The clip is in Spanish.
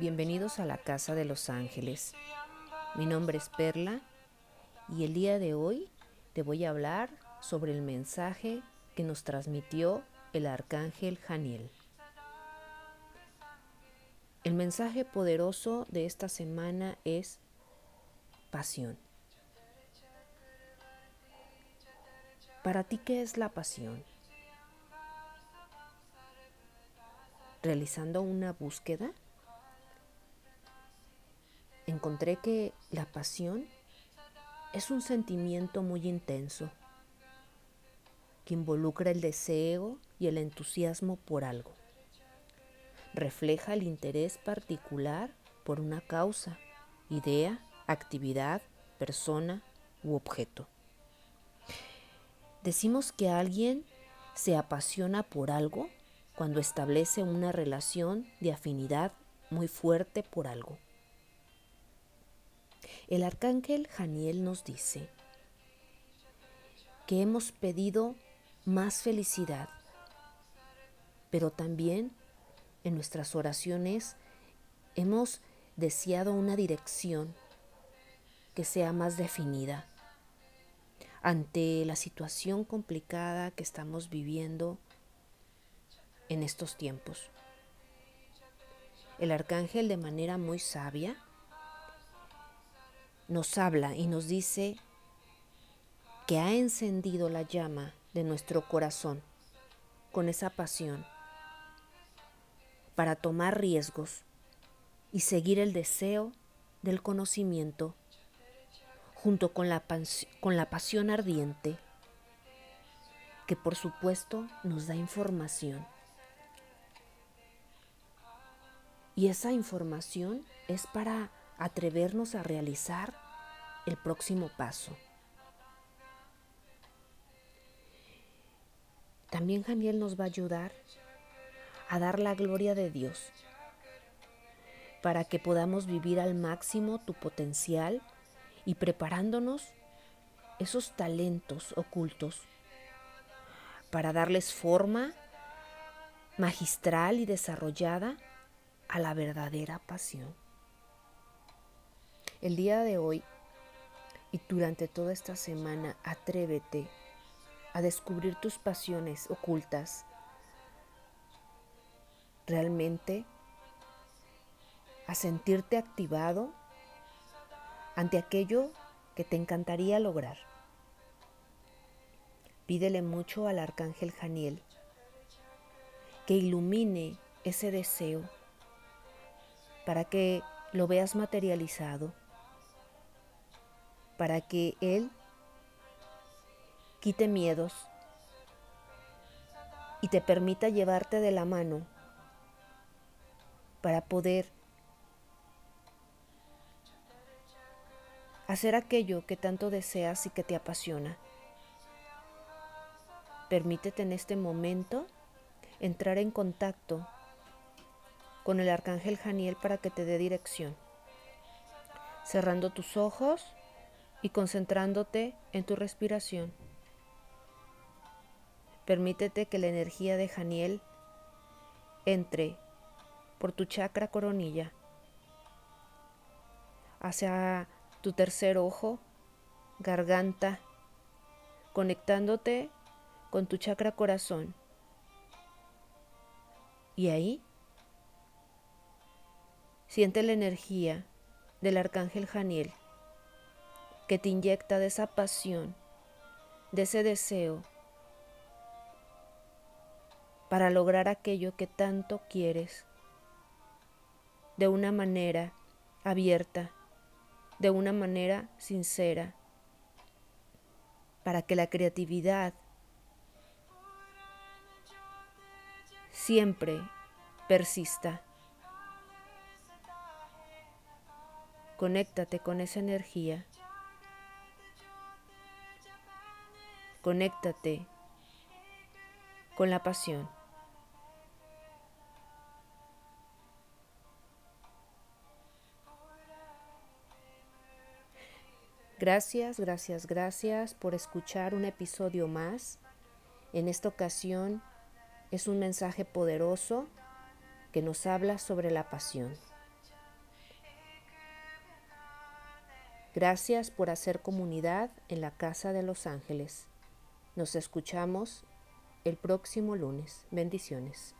Bienvenidos a la Casa de los Ángeles. Mi nombre es Perla y el día de hoy te voy a hablar sobre el mensaje que nos transmitió el arcángel Janiel. El mensaje poderoso de esta semana es pasión. Para ti, ¿qué es la pasión? Realizando una búsqueda, encontré que la pasión es un sentimiento muy intenso que involucra el deseo y el entusiasmo por algo. Refleja el interés particular por una causa, idea, actividad, persona u objeto. Decimos que alguien se apasiona por algo cuando establece una relación de afinidad muy fuerte por algo. El arcángel Janiel nos dice que hemos pedido más felicidad, pero también en nuestras oraciones hemos deseado una dirección que sea más definida ante la situación complicada que estamos viviendo en estos tiempos. El arcángel de manera muy sabia nos habla y nos dice que ha encendido la llama de nuestro corazón con esa pasión para tomar riesgos y seguir el deseo del conocimiento junto con la, con la pasión ardiente que por supuesto nos da información. Y esa información es para atrevernos a realizar el próximo paso. También Janiel nos va a ayudar a dar la gloria de Dios para que podamos vivir al máximo tu potencial y preparándonos esos talentos ocultos para darles forma magistral y desarrollada a la verdadera pasión. El día de hoy y durante toda esta semana atrévete a descubrir tus pasiones ocultas. Realmente a sentirte activado ante aquello que te encantaría lograr. Pídele mucho al arcángel Janiel que ilumine ese deseo para que lo veas materializado para que Él quite miedos y te permita llevarte de la mano para poder hacer aquello que tanto deseas y que te apasiona. Permítete en este momento entrar en contacto con el arcángel Janiel para que te dé dirección. Cerrando tus ojos y concentrándote en tu respiración. Permítete que la energía de Janiel entre por tu chakra coronilla hacia tu tercer ojo, garganta, conectándote con tu chakra corazón. Y ahí siente la energía del arcángel Janiel que te inyecta de esa pasión, de ese deseo para lograr aquello que tanto quieres de una manera abierta, de una manera sincera, para que la creatividad siempre persista. Conéctate con esa energía conéctate con la pasión. Gracias, gracias, gracias por escuchar un episodio más. En esta ocasión es un mensaje poderoso que nos habla sobre la pasión. Gracias por hacer comunidad en la Casa de los Ángeles. Nos escuchamos el próximo lunes. Bendiciones.